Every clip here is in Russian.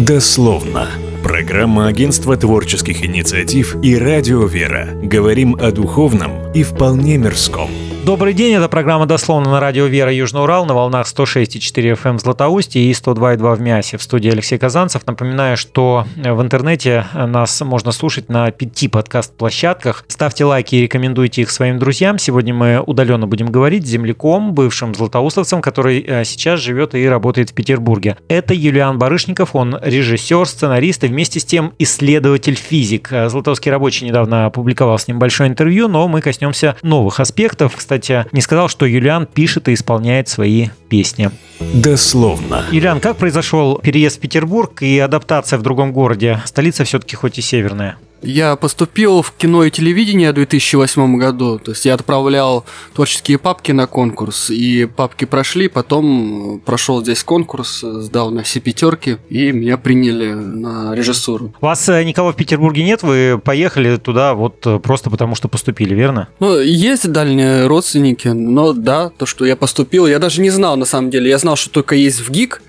Дословно. Программа Агентства творческих инициатив и Радио Вера. Говорим о духовном и вполне мирском. Добрый день, это программа «Дословно» на радио «Вера Южный Урал» на волнах 106,4 FM в Златоусте и 102,2 в Мясе. В студии Алексей Казанцев. Напоминаю, что в интернете нас можно слушать на пяти подкаст-площадках. Ставьте лайки и рекомендуйте их своим друзьям. Сегодня мы удаленно будем говорить с земляком, бывшим златоустовцем, который э, сейчас живет и работает в Петербурге. Это Юлиан Барышников, он режиссер, сценарист и вместе с тем исследователь-физик. Златоустский рабочий недавно опубликовал с ним большое интервью, но мы коснемся новых аспектов. Кстати, кстати, не сказал, что Юлиан пишет и исполняет свои песни. Дословно. Юлиан, как произошел переезд в Петербург и адаптация в другом городе? Столица все-таки хоть и северная. Я поступил в кино и телевидение в 2008 году. То есть я отправлял творческие папки на конкурс. И папки прошли, потом прошел здесь конкурс, сдал на все пятерки, и меня приняли на режиссуру. Вас э, никого в Петербурге нет? Вы поехали туда вот э, просто потому, что поступили, верно? Ну, есть дальние родственники, но да, то, что я поступил, я даже не знал на самом деле. Я знал, что только есть в ГИК,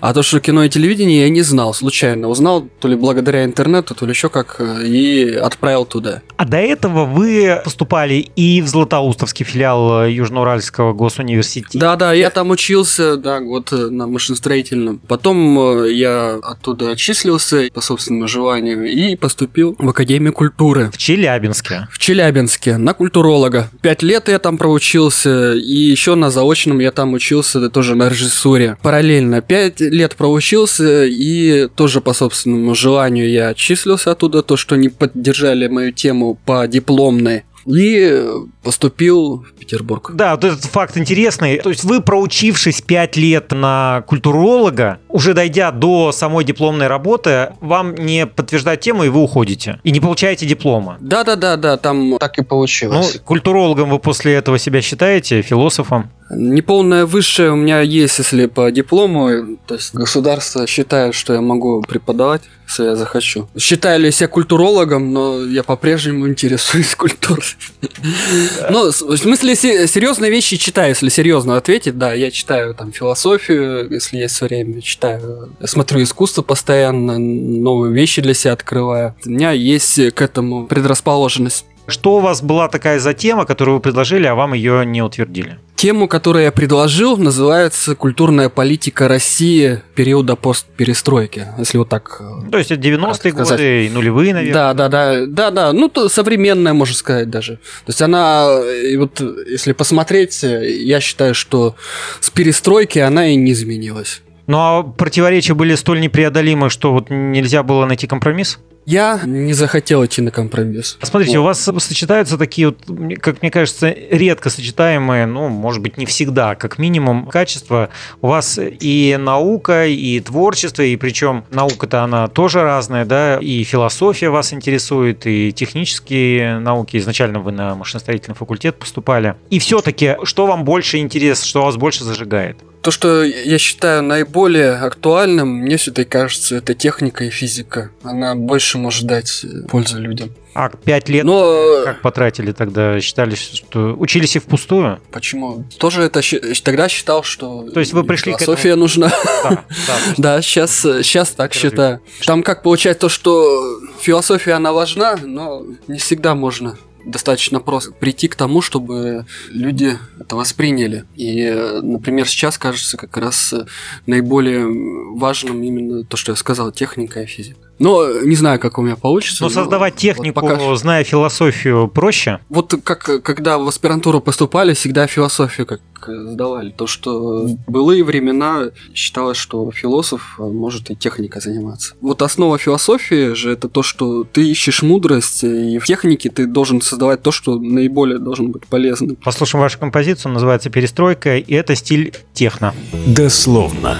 а то, что кино и телевидение, я не знал случайно. Узнал то ли благодаря интернету, то ли еще как, э, и отправил туда. А до этого вы поступали и в Златоустовский филиал э, Южноуральского госуниверситета? Да, да, я там учился, да, год э, на машиностроительном. Потом я оттуда отчислился по собственному желанию и поступил в Академию культуры. В Челябинске? В Челябинске, на культуролога. Пять лет я там проучился, и еще на заочном я там учился тоже на режиссуре. Параллельно. Пять лет проучился, и тоже по собственному желанию я отчислился оттуда, то, что не поддержали мою тему по дипломной и поступил в Петербург. Да, вот этот факт интересный. То есть вы, проучившись 5 лет на культуролога, уже дойдя до самой дипломной работы, вам не подтверждают тему, и вы уходите. И не получаете диплома. Да-да-да, там так и получилось. Ну, культурологом вы после этого себя считаете, философом? Неполное высшее у меня есть, если по диплому. То есть государство считает, что я могу преподавать, если я захочу. Считаю ли себя культурологом, но я по-прежнему интересуюсь культурой. Ну, в смысле, серьезные вещи читаю, если серьезно ответить. Да, я читаю там философию, если есть время, читаю. Смотрю искусство постоянно, новые вещи для себя открываю. У меня есть к этому предрасположенность. Что у вас была такая за тема, которую вы предложили, а вам ее не утвердили? Тему, которую я предложил, называется «Культурная политика России периода постперестройки», если вот так э, То есть это 90-е годы и нулевые, наверное? Да, да, да, да, да, ну, то современная, можно сказать, даже. То есть она, и вот если посмотреть, я считаю, что с перестройки она и не изменилась. Ну а противоречия были столь непреодолимы, что вот нельзя было найти компромисс? Я не захотел идти на компромисс. Смотрите, вот. у вас сочетаются такие вот, как мне кажется, редко сочетаемые, ну, может быть, не всегда, как минимум, качества. У вас и наука, и творчество, и причем наука-то она тоже разная, да, и философия вас интересует, и технические науки. Изначально вы на машиностроительный факультет поступали. И все-таки, что вам больше интересно, что вас больше зажигает? То, что я считаю наиболее актуальным, мне все-таки кажется, это техника и физика. Она больше может дать э, пользу людям. А пять лет Но... как потратили тогда? Считали, что учились и впустую? Почему? Тоже это тогда считал, что То есть вы пришли философия к этому... нужна. Да, да, да сейчас, сейчас так считаю. Там как получается то, что философия она важна, но не всегда можно достаточно просто прийти к тому, чтобы люди это восприняли. И, например, сейчас кажется как раз наиболее важным именно то, что я сказал, техника и физика. Но не знаю, как у меня получится. Но, но создавать технику, вот пока... зная философию, проще? Вот как когда в аспирантуру поступали, всегда философию как сдавали. То, что в былые времена считалось, что философ может и техникой заниматься. Вот основа философии же это то, что ты ищешь мудрость, и в технике ты должен создавать то, что наиболее должен быть полезным. Послушаем вашу композицию, называется «Перестройка», и это стиль техно. Дословно.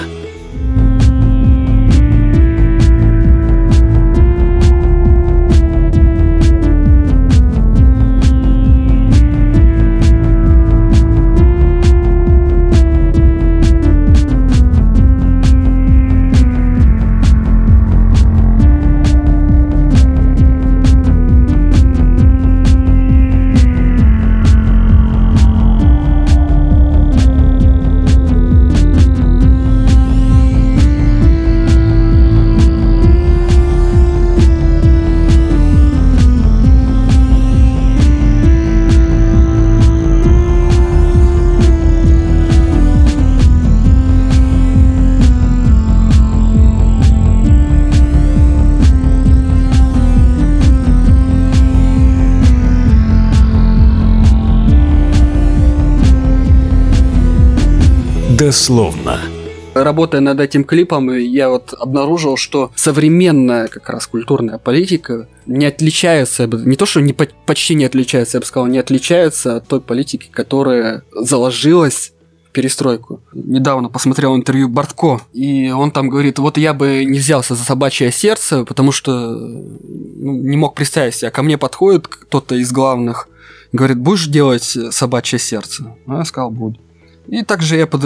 Дословно. Работая над этим клипом, я вот обнаружил, что современная как раз культурная политика не отличается, не то что не, почти не отличается, я бы сказал, не отличается от той политики, которая заложилась перестройку. Недавно посмотрел интервью Бортко, и он там говорит, вот я бы не взялся за собачье сердце, потому что ну, не мог представить себя. Ко мне подходит кто-то из главных, говорит, будешь делать собачье сердце? Ну, я сказал, буду. И также я под...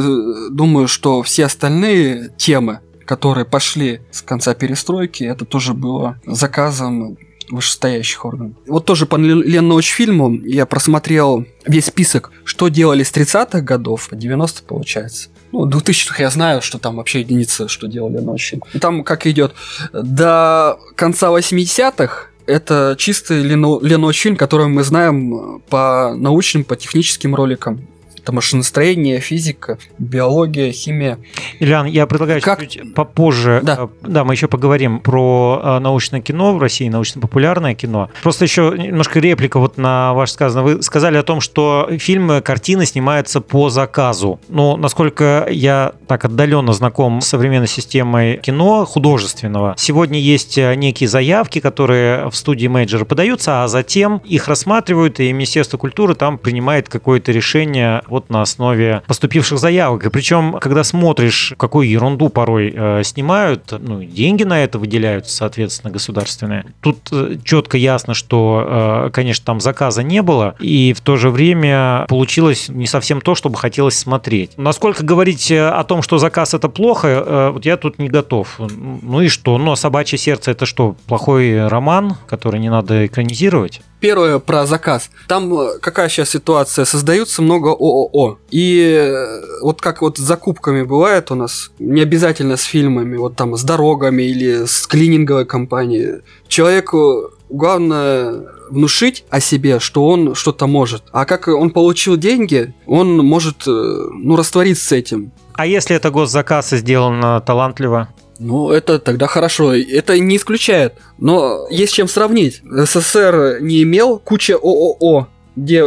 думаю, что все остальные темы, которые пошли с конца перестройки, это тоже было заказом вышестоящих органов. Вот тоже по Ленноуч-фильму я просмотрел весь список, что делали с 30-х годов, 90 получается. Ну, 2000-х я знаю, что там вообще единица, что делали ночью. И там как идет до конца 80-х это чистый Леноуч фильм, который мы знаем по научным, по техническим роликам это машиностроение, физика, биология, химия. Ильян, я предлагаю как... чуть попозже, да. Э, да, мы еще поговорим про э, научное кино в России, научно-популярное кино. Просто еще немножко реплика вот на ваше сказанное. Вы сказали о том, что фильмы, картины снимаются по заказу. Но насколько я так отдаленно знаком с современной системой кино художественного, сегодня есть э, некие заявки, которые в студии менеджера подаются, а затем их рассматривают, и Министерство культуры там принимает какое-то решение вот на основе поступивших заявок. И причем, когда смотришь, какую ерунду порой э, снимают, ну, деньги на это выделяются, соответственно, государственные. Тут э, четко ясно, что, э, конечно, там заказа не было, и в то же время получилось не совсем то, чтобы хотелось смотреть. Насколько говорить э, о том, что заказ это плохо, э, вот я тут не готов. Ну и что? Ну, а «Собачье сердце» это что, плохой роман, который не надо экранизировать? Первое про заказ. Там э, какая сейчас ситуация? Создаются много ООО. И э, вот как вот с закупками бывает у нас, не обязательно с фильмами, вот там с дорогами или с клининговой компанией. Человеку главное внушить о себе, что он что-то может. А как он получил деньги, он может э, ну, раствориться с этим. А если это госзаказ и сделано талантливо? Ну, это тогда хорошо. Это не исключает. Но есть чем сравнить. СССР не имел куча ООО, где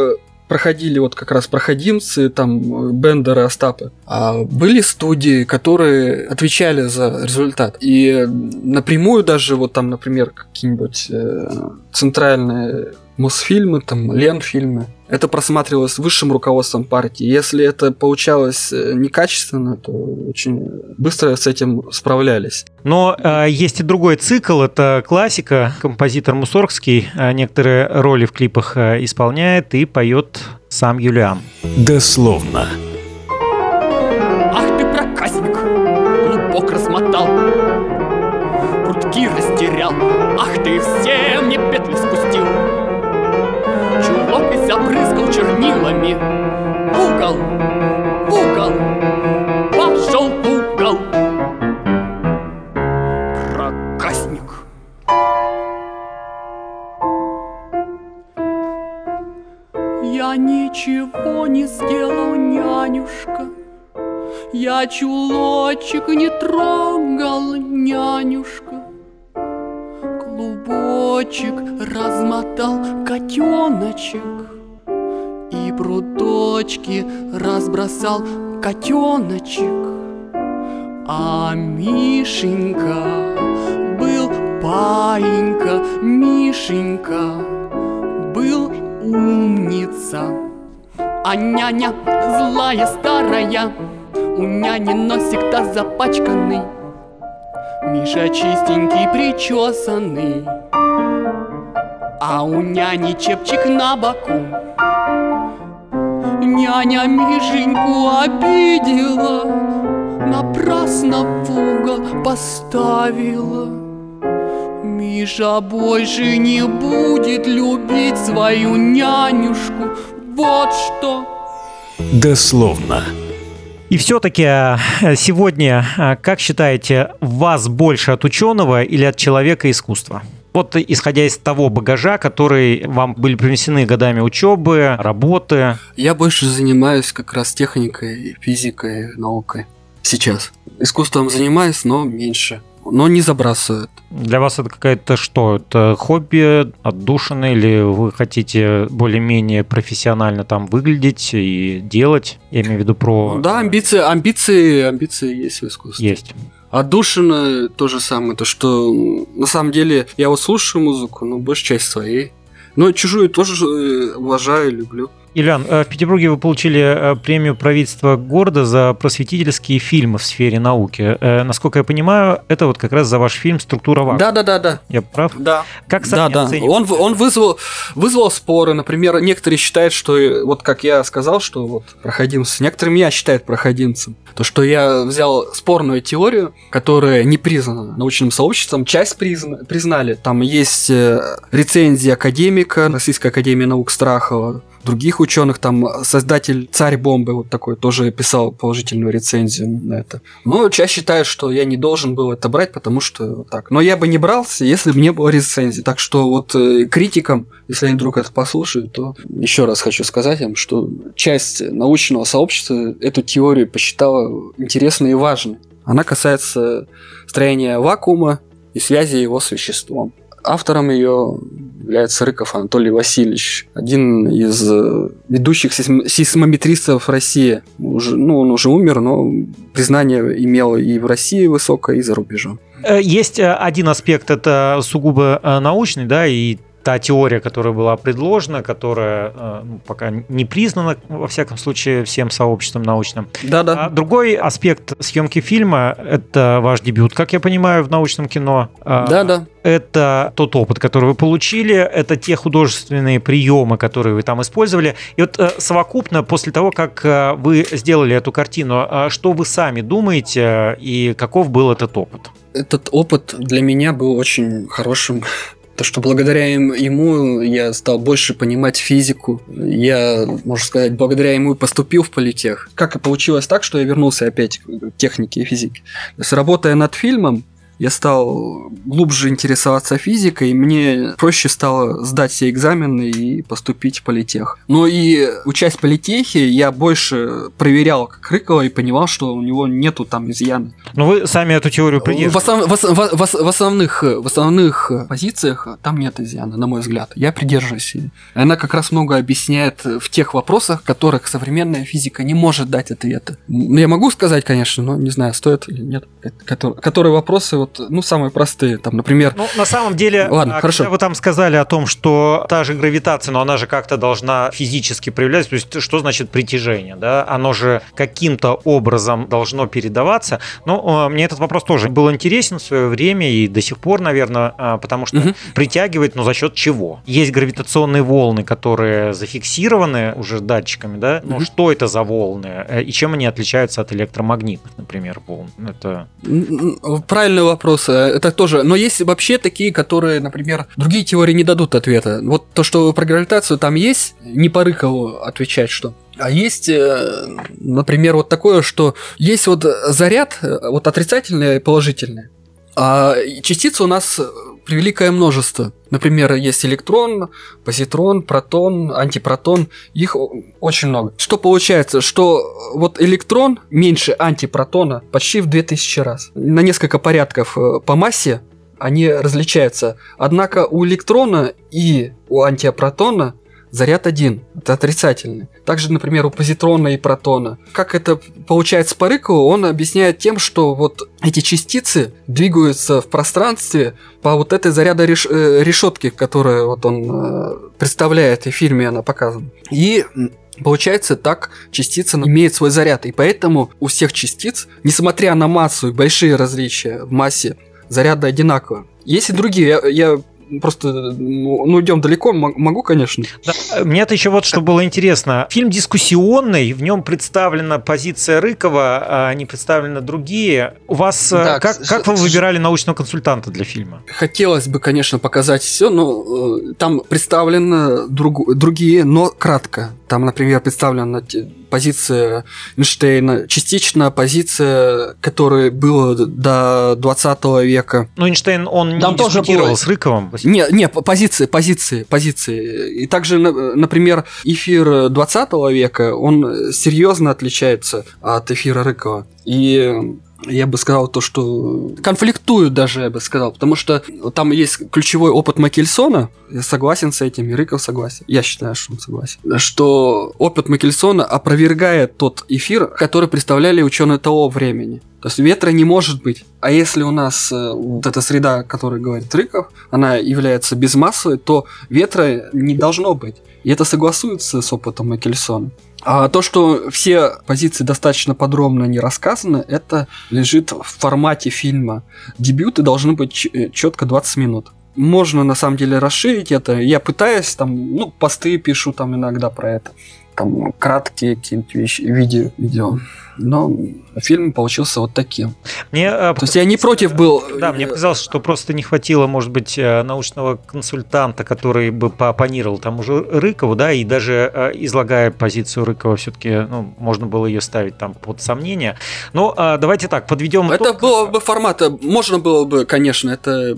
проходили вот как раз проходимцы, там Бендеры, Остапы. А были студии, которые отвечали за результат. И напрямую даже вот там, например, какие-нибудь э, центральные Мосфильмы, там, Ленфильмы. Это просматривалось высшим руководством партии. Если это получалось э, некачественно, то очень быстро с этим справлялись. Но э, есть и другой цикл. Это классика. Композитор Мусоргский э, некоторые роли в клипах э, исполняет и поет сам Юлиан. Дословно. Ах ты проказник, клубок размотал, прутки растерял. Ах ты все мне петли спустил забрызгал чернилами. Угол, угол, пошел угол. Проказник. Я ничего не сделал, нянюшка. Я чулочек не трогал, нянюшка. Клубочек размотал котеночек и пруточки разбросал котеночек. А Мишенька был паинька, Мишенька был умница. А няня злая старая, у няни носик-то запачканный, Миша чистенький, причесанный, а у няни чепчик на боку. Няня Мишеньку обидела, Напрасно в угол поставила. Миша больше не будет любить свою нянюшку. Вот что. Дословно. И все-таки э, сегодня, э, как считаете, вас больше от ученого или от человека искусства? Вот исходя из того багажа, который вам были принесены годами учебы, работы. Я больше занимаюсь как раз техникой, физикой, наукой. Сейчас. Искусством занимаюсь, но меньше. но не забрасывает. Для вас это какая-то что? Это хобби, отдушина, или вы хотите более-менее профессионально там выглядеть и делать? Я имею в виду про... Да, амбиции, амбиции, амбиции есть в искусстве. Есть. Отдушина то же самое, то что на самом деле я вот слушаю музыку, но большая часть своей. Но чужую тоже э, уважаю, люблю. Ильян, э, в Петербурге вы получили э, премию правительства города за просветительские фильмы в сфере науки. Э, Насколько я понимаю, это вот как раз за ваш фильм «Структура вакуума». Да, да, да, да. Я прав? Да. Как Да, сами да. оцениваете? Он, он вызвал, вызвал споры. Например, некоторые считают, что, вот как я сказал, что вот проходимцы, некоторые меня считают проходимцем. То, что я взял спорную теорию, которая не признана научным сообществом, часть призна- признали. Там есть рецензии академика Российской академии наук Страхова, других ученых, там создатель царь бомбы вот такой тоже писал положительную рецензию на это. Но часть считает, что я не должен был это брать, потому что так. Но я бы не брался, если бы не было рецензии. Так что вот э, критикам, если они вдруг это послушают, то еще раз хочу сказать им, что часть научного сообщества эту теорию посчитала интересной и важной. Она касается строения вакуума и связи его с веществом. Автором ее является Рыков Анатолий Васильевич, один из э, ведущих сейсм- сейсмометристов России. Уже, ну, он уже умер, но признание имел и в России высокое, и за рубежом. Э, Есть э, один аспект, это сугубо научный, да, и та теория, которая была предложена, которая э, ну, пока не признана, во всяком случае, всем сообществом научным. А Да-да. другой аспект съемки фильма – это ваш дебют, как я понимаю, в научном кино. А, Да-да. Это тот опыт, который вы получили, это те художественные приемы, которые вы там использовали. И вот э, совокупно, после того, как э, вы сделали эту картину, что вы сами думаете и каков был этот опыт? Этот опыт для меня был очень хорошим. То, что благодаря ему я стал больше понимать физику. Я, можно сказать, благодаря ему и поступил в политех. Как и получилось так, что я вернулся опять к технике и физике. То есть, работая над фильмом, я стал глубже интересоваться физикой, и мне проще стало сдать все экзамены и поступить в политех. Но и учась в политехе, я больше проверял как Рыкова и понимал, что у него нету там изъяна. Ну, вы сами эту теорию В, придерживаетесь. основ- в в ос- в основных, в основных позициях там нет изъяна, на мой взгляд. Я придерживаюсь. ее. Она как раз много объясняет в тех вопросах, в которых современная физика не может дать ответа. Я могу сказать, конечно, но не знаю, стоит или нет. Которые, которые вопросы, вот, ну, самые простые. Там, например, Ну, на самом деле, Ладно, а, хорошо. когда вы там сказали о том, что та же гравитация, но она же как-то должна физически проявляться, то есть что значит притяжение, да? Оно же каким-то образом должно передаваться. Ну, э, мне этот вопрос тоже был интересен в свое время и до сих пор, наверное, а, потому что Мгм. притягивает, но за счет чего? Есть гравитационные волны, которые зафиксированы уже датчиками, да? Но Мгм. что это за волны? Э, И чем они отличаются от электромагнитных, например, волн? Это Правильный вопрос. э, Это тоже. Но есть вообще такие, которые, например, другие теории не дадут ответа. Вот то, что про гравитацию там есть, не по отвечать, что. А есть, э, например, вот такое, что есть вот заряд, э, вот отрицательный и положительный. А частиц у нас превеликое множество. Например, есть электрон, позитрон, протон, антипротон. Их очень много. Что получается? Что вот электрон меньше антипротона почти в 2000 раз. На несколько порядков э, по массе они различаются. Однако у электрона и у антипротона заряд один, это отрицательный. Также, например, у позитрона и протона. Как это получается по Рыкову, он объясняет тем, что вот эти частицы двигаются в пространстве по вот этой заряда реш- э, решетки, которую вот он э, представляет, и в фильме она показана. И Получается, так частица имеет свой заряд, и поэтому у всех частиц, несмотря на массу и большие различия в массе, заряды одинаковые. Есть и другие, я, я просто, ну, ну, идем далеко, могу, конечно. Да, мне-то еще вот что было интересно. Фильм дискуссионный, в нем представлена позиция Рыкова, а не представлены другие. У вас э, Да, как, к- как вы выбирали научного консультанта для фильма? Хотелось бы, конечно, показать все, но э, там представлены друг- другие, но кратко. Там, например, представлена те- позиция Эйнштейна, частично позиция, которая была до 20 века. Ну, Эйнштейн, он Там не тоже дискутировал было- с Рыковым. Не, не, позиции, позиции, позиции. И также, на- например, эфир 20 века, он серьезно отличается от эфира Рыкова. И я бы сказал то, что конфликтуют даже, я бы сказал, потому что там есть ключевой опыт Макельсона, я согласен с этим, и Рыков согласен, я считаю, что он согласен, что опыт Макельсона опровергает тот эфир, который представляли ученые того времени. То есть ветра не может быть. А если у нас э, вот эта среда, о которой говорит Рыков, она является безмассовой, то ветра не должно быть. И это согласуется с опытом Макельсона. А то, что все позиции достаточно подробно не рассказаны, это лежит в формате фильма. Дебюты должны быть четко 20 минут. Можно на самом деле расширить это. Я пытаюсь там, ну, посты пишу там иногда про это. Там краткие какие-нибудь вещи, видео, видео но фильм получился вот таким. Мне, э, То есть я не против был. Да, мне показалось, что просто не хватило, может быть, э, научного консультанта, который бы поопонировал там уже Рыкову, да, и даже э, излагая позицию Рыкова, все-таки ну, можно было ее ставить там под сомнение. Но давайте так, подведем Это итог. было бы формата, можно было бы, конечно, это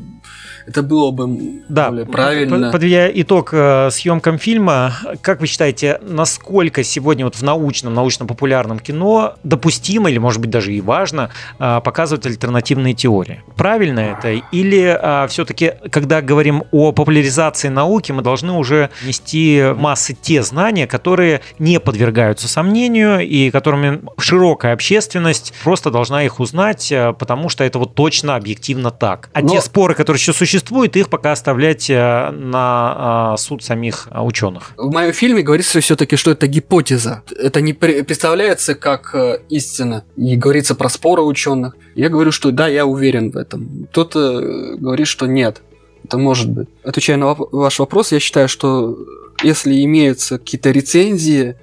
это было бы да, более правильно. Подведя итог э, съемкам фильма, как вы считаете, насколько сегодня вот в научном, научно-популярном кино допустимо или, может быть, даже и важно э, показывать альтернативные теории? Правильно это? Или э, все-таки, когда говорим о популяризации науки, мы должны уже нести массы те знания, которые не подвергаются сомнению и которыми широкая общественность просто должна их узнать, потому что это вот точно объективно так. А Но... те споры, которые еще существуют, существует, их пока оставлять э, на а, суд самих ученых. В моем фильме говорится все-таки, что это гипотеза. Это не представляется как э, истина. И говорится про споры ученых. Я говорю, что да, я уверен в этом. Кто-то говорит, что нет. Это может быть. Отвечая на ваш вопрос, я считаю, что если имеются какие-то рецензии,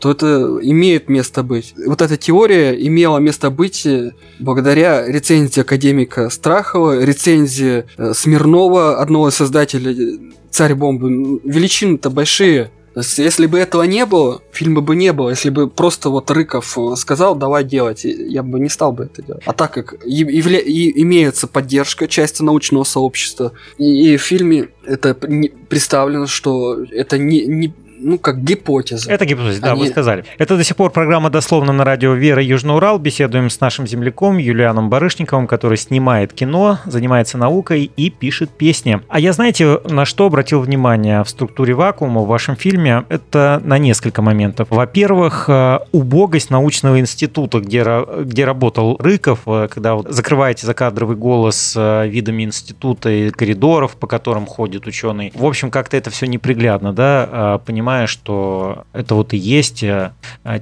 то это имеет место быть. Вот эта теория имела место быть э, благодаря рецензии академика Страхова, рецензии э, Смирнова, одного из создателей «Царь бомбы». Величины-то большие. То есть, если бы этого не было, фильма бы не было. Если бы просто вот Рыков э, сказал, давай делать, я бы не стал бы это делать. А так как явля- и имеется поддержка части научного сообщества, и, и в фильме это представлено, что это не, не, ну, как гипотеза. Это гипотеза, да, Они... вы сказали. Это до сих пор программа «Дословно» на радио «Вера Южный Урал». Беседуем с нашим земляком Юлианом Барышниковым, который снимает кино, занимается наукой и пишет песни. А я, знаете, на что обратил внимание в структуре вакуума в вашем фильме? Это на несколько моментов. Во-первых, э, убогость научного института, где, где работал Рыков, э, когда вы закрываете закадровый голос э, видами института и коридоров, по которым ходит ученый. В общем, как-то это все неприглядно, да, понимаете? Понимая, что это вот и есть э,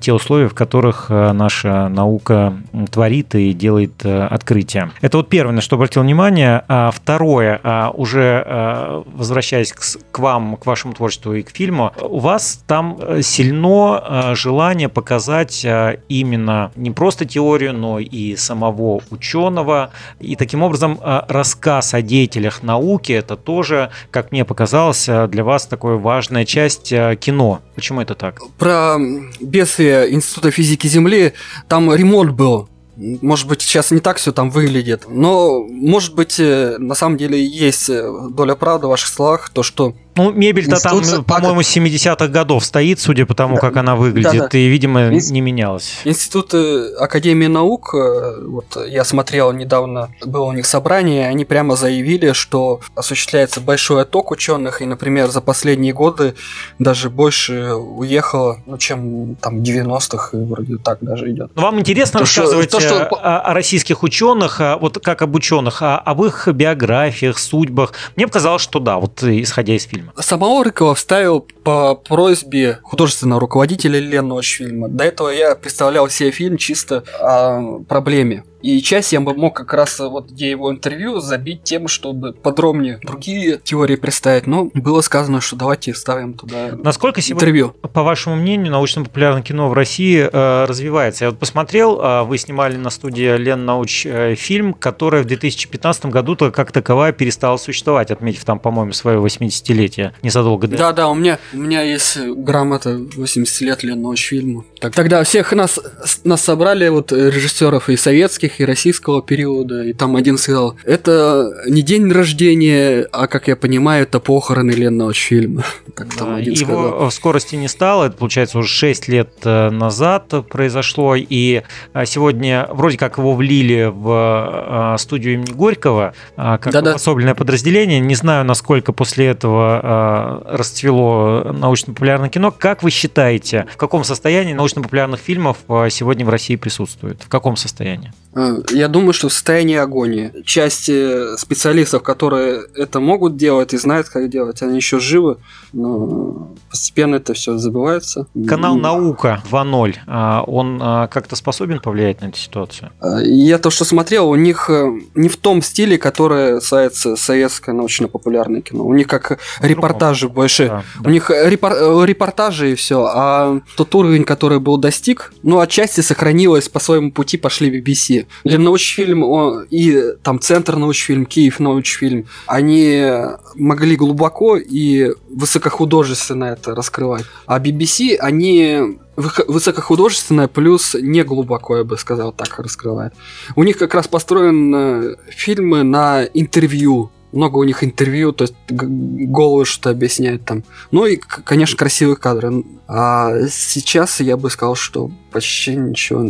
те условия, в которых э, наша наука творит и делает э, открытия. Это вот первое, на что обратил внимание. А второе, а уже возвращаясь к вам, к вашему творчеству и к фильму, у вас там сильно желание показать именно не просто теорию, но и самого ученого. И таким образом рассказ о деятелях науки, это тоже, как мне показалось, для вас такая важная часть кино. Почему это так? Про бедствие Института физики Земли, там ремонт был. Может быть, сейчас не так все там выглядит, но, может быть, э, на самом деле есть э, доля правды в ваших словах, то, что ну, мебель-то там, по-моему, 70-х годов стоит, судя по тому, да, как она выглядит, да, да. и, видимо, Инст... не менялась. Институт э, Академии наук, э, вот я смотрел недавно, было у них собрание, они прямо заявили, что осуществляется большой отток ученых, и, например, за последние годы даже больше уехало, ну, чем там 90-х, и вроде так даже идет. Но вам интересно то, рассказывать что, то, что... О, о российских ученых, вот как об ученых, о, об их биографиях, судьбах? Мне показалось, что да, вот исходя из фильма. Самого Рыкова вставил по просьбе художественного руководителя Ленного фильма. До этого я представлял себе фильм чисто о проблеме и часть я бы мог как раз вот где его интервью забить тем, чтобы подробнее другие теории представить. Но было сказано, что давайте вставим туда Насколько интервью. сегодня, по вашему мнению, научно-популярное кино в России э, развивается? Я вот посмотрел, э, вы снимали на студии Лен Науч э, фильм, который в 2015 году как таковая перестала существовать, отметив там, по-моему, свое 80-летие незадолго до Да, да, у меня, у меня есть грамота 80 лет Лен Науч фильму. Так, тогда всех нас, нас собрали, вот режиссеров и советских, и российского периода. И там один сказал, это не день рождения, а, как я понимаю, это похороны Ленного фильма. Так там один Его сказал. скорости не стало, это, получается, уже 6 лет э, назад произошло, и э, сегодня вроде как его влили в э, студию имени Горького, как Да-да. особенное подразделение. Не знаю, насколько после этого расцвело научно-популярное кино. Как вы считаете, в каком состоянии научно-популярных фильмов сегодня в России присутствует? В каком состоянии? Я думаю, что в состоянии агонии. Часть специалистов, которые это могут делать и знают, как делать, они еще живы, но постепенно это все забывается. Канал «Наука» 2.0, а, он а, как-то способен повлиять на эту ситуацию? А, я то, что смотрел, у них э, не в том стиле, который касается советское научно-популярное кино. У них как репортажи больше. Да, да. У них репор э, репортажи и все. А тот уровень, который был достиг, ну, отчасти сохранилось по своему пути пошли BBC. Для научфильм и там Центр научфильм, Киев научфильм, они могли глубоко и высокохудожественно это раскрывать. А BBC, они высокохудожественное плюс не глубоко, я бы сказал, так раскрывает. У них как раз построены фильмы на интервью. Много у них интервью, то есть головы что-то объясняют там. Ну и, конечно, красивые кадры. А сейчас я бы сказал, что почти ничего,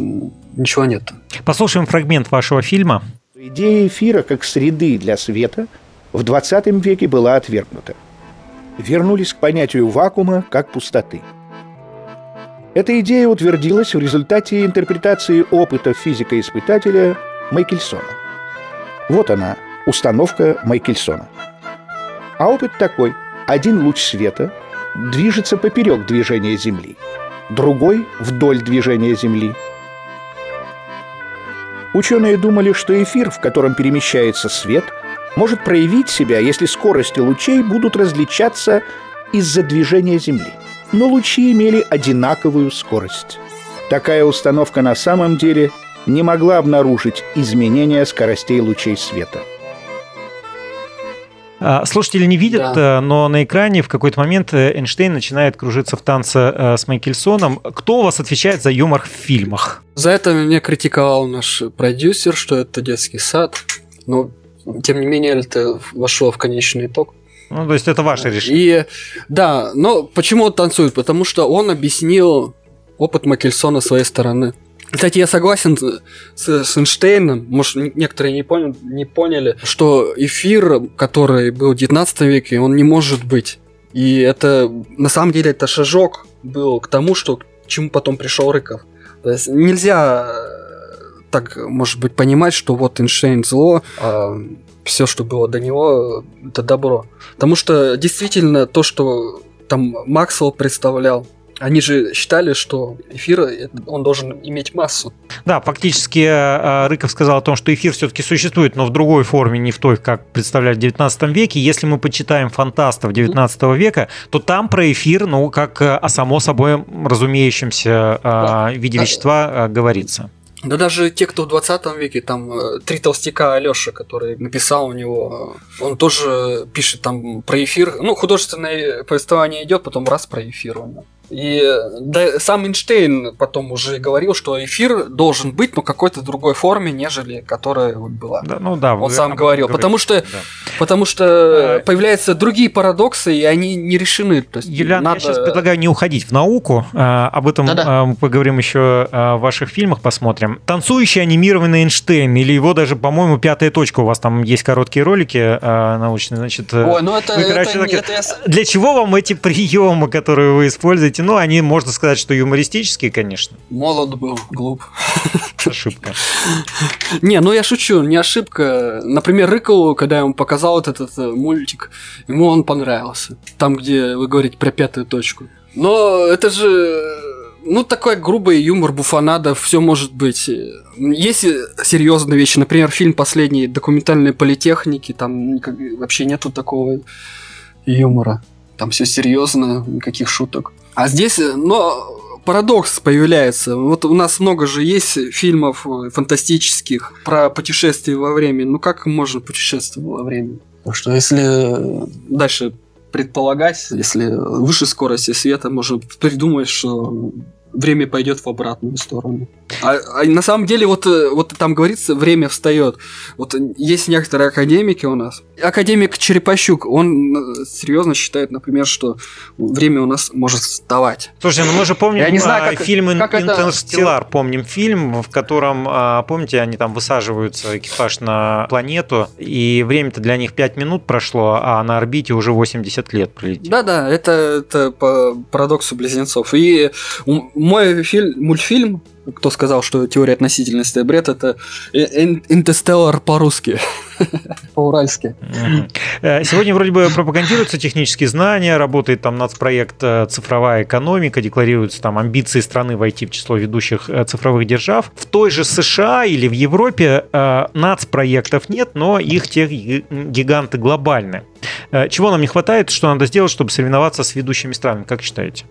ничего нет. Послушаем фрагмент вашего фильма. Идея эфира как среды для света в 20 веке была отвергнута. Вернулись к понятию вакуума как пустоты – эта идея утвердилась в результате интерпретации опыта физика-испытателя Майкельсона. Вот она, установка Майкельсона. А опыт такой. Один луч света движется поперек движения Земли, другой – вдоль движения Земли. Ученые думали, что эфир, в котором перемещается свет, может проявить себя, если скорости лучей будут различаться из-за движения Земли – но лучи имели одинаковую скорость. Такая установка на самом деле не могла обнаружить изменения скоростей лучей света. А, слушатели не видят, да. Э, но на экране в какой-то момент э, Эйнштейн начинает кружиться в танце э, с Майкельсоном. Кто у вас отвечает за юмор в фильмах? За это меня критиковал наш продюсер, что это детский сад. Но, тем не менее, это вошло в конечный итог. Ну, то есть это ваше решение. И да, но почему он танцует? Потому что он объяснил опыт Макельсона своей стороны. Кстати, я согласен с, с Эйнштейном, может, некоторые не, поняли, не поняли, что эфир, который был в 19 веке, он не может быть. И это, на самом деле, это шажок был к тому, что к чему потом пришел Рыков. То есть нельзя так, может быть, понимать, что вот Эйнштейн зло, а все, что было до него, это добро. Потому что действительно то, что там Максвелл представлял, они же считали, что эфир он должен иметь массу. Да, фактически э, Рыков сказал о том, что эфир все-таки существует, но в другой форме, не в той, как представляли в 19 веке. Если мы почитаем фантастов 19 века, то там про эфир, ну, как о само собой разумеющемся э, виде вещества э, говорится. Да даже те, кто в 20 веке, там, э, три толстяка Алёша, который написал у него, он тоже пишет там про эфир. Ну, художественное повествование идет, потом раз про эфир у него. И да, сам Эйнштейн потом уже говорил, что эфир должен быть, но какой-то другой форме, нежели которая вот была. Да, ну да, он сам говорил, говорите. потому что, да. потому что а... появляются другие парадоксы, и они не решены. То есть Юлиан, надо... я сейчас предлагаю не уходить в науку, а, об этом Да-да. мы поговорим еще а, в ваших фильмах, посмотрим. Танцующий анимированный Эйнштейн, или его даже, по-моему, пятая точка, у вас там есть короткие ролики а, научные, значит. Э, Ой, ну это, вы, короче, это, так... это я... Для чего вам эти приемы, которые вы используете? Знаете, ну, они, можно сказать, что юмористические, конечно. Молод был, глуп. Ошибка. Не, ну я шучу, не ошибка. Например, Рыкову, когда я ему показал этот, этот мультик, ему он понравился. Там, где вы говорите про пятую точку. Но это же ну, такой грубый юмор, буфанада, все может быть. Есть серьезные вещи, например, фильм последний «Документальные политехники», там вообще нету такого юмора. Там все серьезно, никаких шуток. А здесь, э, но парадокс появляется. Вот у нас много же есть фильмов э, фантастических про путешествие во времени. Ну как можно путешествовать во времени? Так что если дальше предполагать, если выше скорости света, можно придумать, что время пойдет в обратную сторону. А, а на самом деле, вот, э, вот там говорится, время встает. Вот есть некоторые академики у нас. Академик Черепащук, он серьезно считает, например, что время у нас может вставать. Слушайте, ну мы же помним Я не знаю, как- фильм как это- «Интерстеллар», помним фильм, в котором, а, помните, они там высаживаются, экипаж на планету, и время-то для них 5 минут прошло, а на орбите уже 80 лет пролетело. Да-да, это, это по парадоксу близнецов. И мой фильм, мультфильм, кто сказал, что теория относительности бред, это Интерстеллар по-русски. По-уральски. Э, Сегодня вроде бы пропагандируются технические знания, работает там нацпроект э, «Цифровая экономика», декларируются там амбиции страны войти в число ведущих э, цифровых держав. В той же США или в Европе э, нацпроектов нет, но их те ги- гиганты глобальны. Э, Чего нам не хватает, что надо сделать, чтобы соревноваться с ведущими странами, как считаете?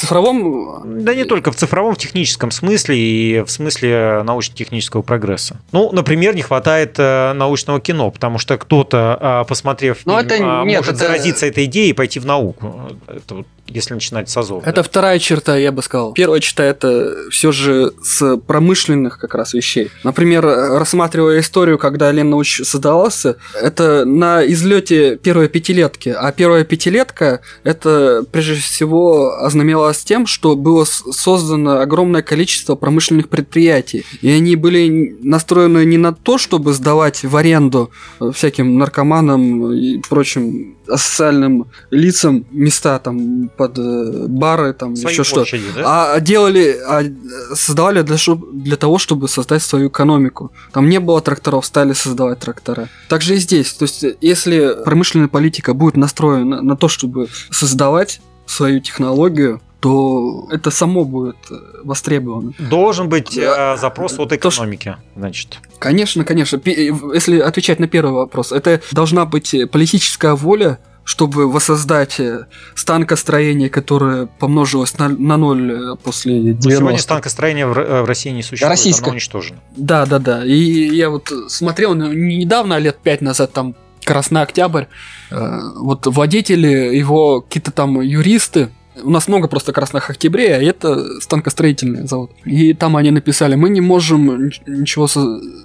Цифровом Да не только в цифровом, в техническом смысле и в смысле научно-технического прогресса. Ну, например, не хватает э, научного кино, потому что кто-то, а, посмотрев Ну, фильм, это а, нет, может это- заразиться этой идеей и пойти в науку. Это вот если начинать с азов. Это вторая черта, я бы сказал. Первая черта это все же с промышленных как раз вещей. Например, рассматривая историю, когда Лен Науч создавался, это на излете первой пятилетки. А первая пятилетка это прежде всего ознаменовалось тем, что было создано огромное количество промышленных предприятий. И они были настроены не на то, чтобы сдавать в аренду э, всяким наркоманам и прочим асоциальным лицам места там под э, бары, там Свои еще что. да? А делали, а, создавали для, для того, чтобы создать свою экономику. Там не было тракторов, стали создавать трактора. Также и здесь. То есть, э, если промышленная политика будет настроена на то, чтобы создавать свою технологию, то это само будет э, востребовано. Должен быть э, запрос от То, экономики, значит. Конечно, конечно. Если отвечать на первый вопрос, это должна быть политическая воля, чтобы воссоздать э, станкостроение, которое помножилось на, на ноль э, после 90 Но сегодня станкостроение в, э, в России не существует, Российское. оно уничтожено. Да, да, да. И я вот смотрел ну, недавно, лет пять назад, там Красный Октябрь, вот владетели, его какие-то там юристы, у нас много просто красных октябрей, а это станкостроительный завод. И там они написали, мы не можем ничего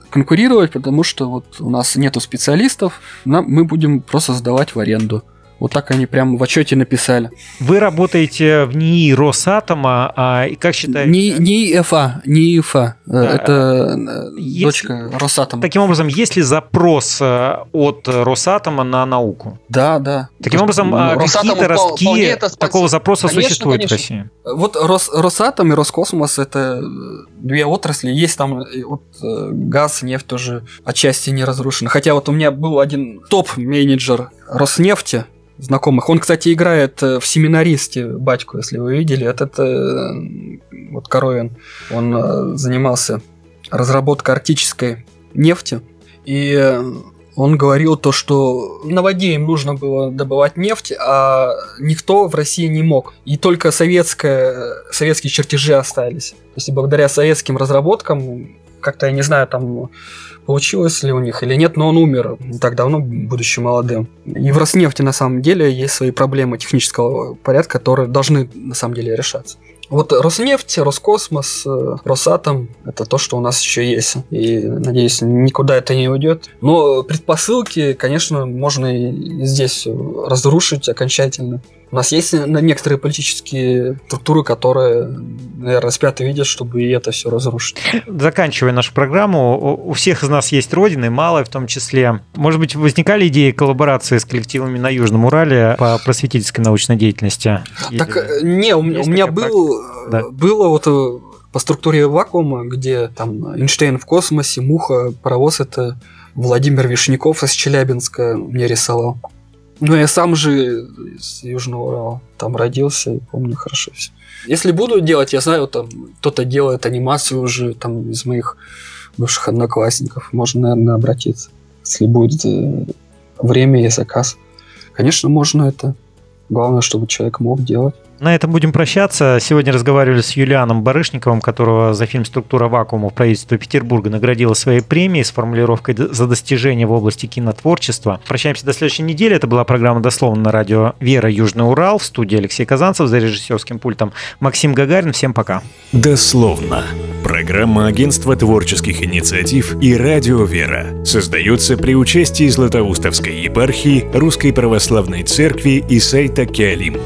конкурировать, потому что вот у нас нету специалистов, нам, мы будем просто сдавать в аренду. Вот так они прям в отчете написали. Вы работаете в НИИ Росатома, а и как считаете? ИФА, не ИФА. Э, Да. Это э, Есть- дочка Росатома. Таким образом, есть ли запрос э, от Росатома на науку? Да, да. Таким образом, Ну, а какие-то ростки это такого запроса Конечно, существуют в конечно. России? Вот Рос, Росатом и Роскосмос это две отрасли. Есть там вот, газ, нефть тоже отчасти не разрушена. Хотя вот у меня был один топ-менеджер Роснефти, знакомых. Он, кстати, играет э, в семинаристе батьку, если вы видели. Этот э, вот Коровин, он э, занимался разработкой арктической нефти. И он говорил то, что на воде им нужно было добывать нефть, а никто в России не мог. И только советская, советские чертежи остались. То есть благодаря советским разработкам, как-то я не знаю, там получилось ли у них или нет, но он умер не так давно, будучи молодым. И в Роснефти на самом деле есть свои проблемы технического порядка, которые должны на самом деле решаться. Вот Роснефть, Роскосмос, э, Росатом – это то, что у нас еще есть. И, надеюсь, никуда это не уйдет. Но предпосылки, конечно, можно и здесь разрушить окончательно. У нас есть на- некоторые политические структуры, которые, наверное, спят и видят, чтобы и это все разрушить. Заканчивая нашу программу, у всех из нас есть родины, малая в том числе. Может быть, возникали идеи коллаборации с коллективами на Южном Урале по просветительской научной деятельности? Так, Или- э, не, у, меня- у меня был, Да. было вот э, по структуре вакуума, где там Эйнштейн в космосе, Муха, паровоз это Владимир Вишняков из Челябинска мне рисовал. Ну, я сам же из Южного Урала там родился, и помню хорошо все. Если буду делать, я знаю, там кто-то делает анимацию уже там из моих бывших одноклассников. Можно, наверное, обратиться, если будет э, время и заказ. Конечно, можно это. Главное, чтобы человек мог делать. На этом будем прощаться. Сегодня разговаривали с Юлианом Барышниковым, которого за фильм «Структура вакуума» в правительстве Петербурга наградила своей премией с формулировкой «За достижение в области кинотворчества». Прощаемся до следующей недели. Это была программа «Дословно» на радио «Вера. Южный Урал». В студии Алексей Казанцев за режиссерским пультом Максим Гагарин. Всем пока. «Дословно». Программа Агентства творческих инициатив и радио «Вера» создается при участии Златоустовской епархии, Русской Православной Церкви и сайта «Киалим».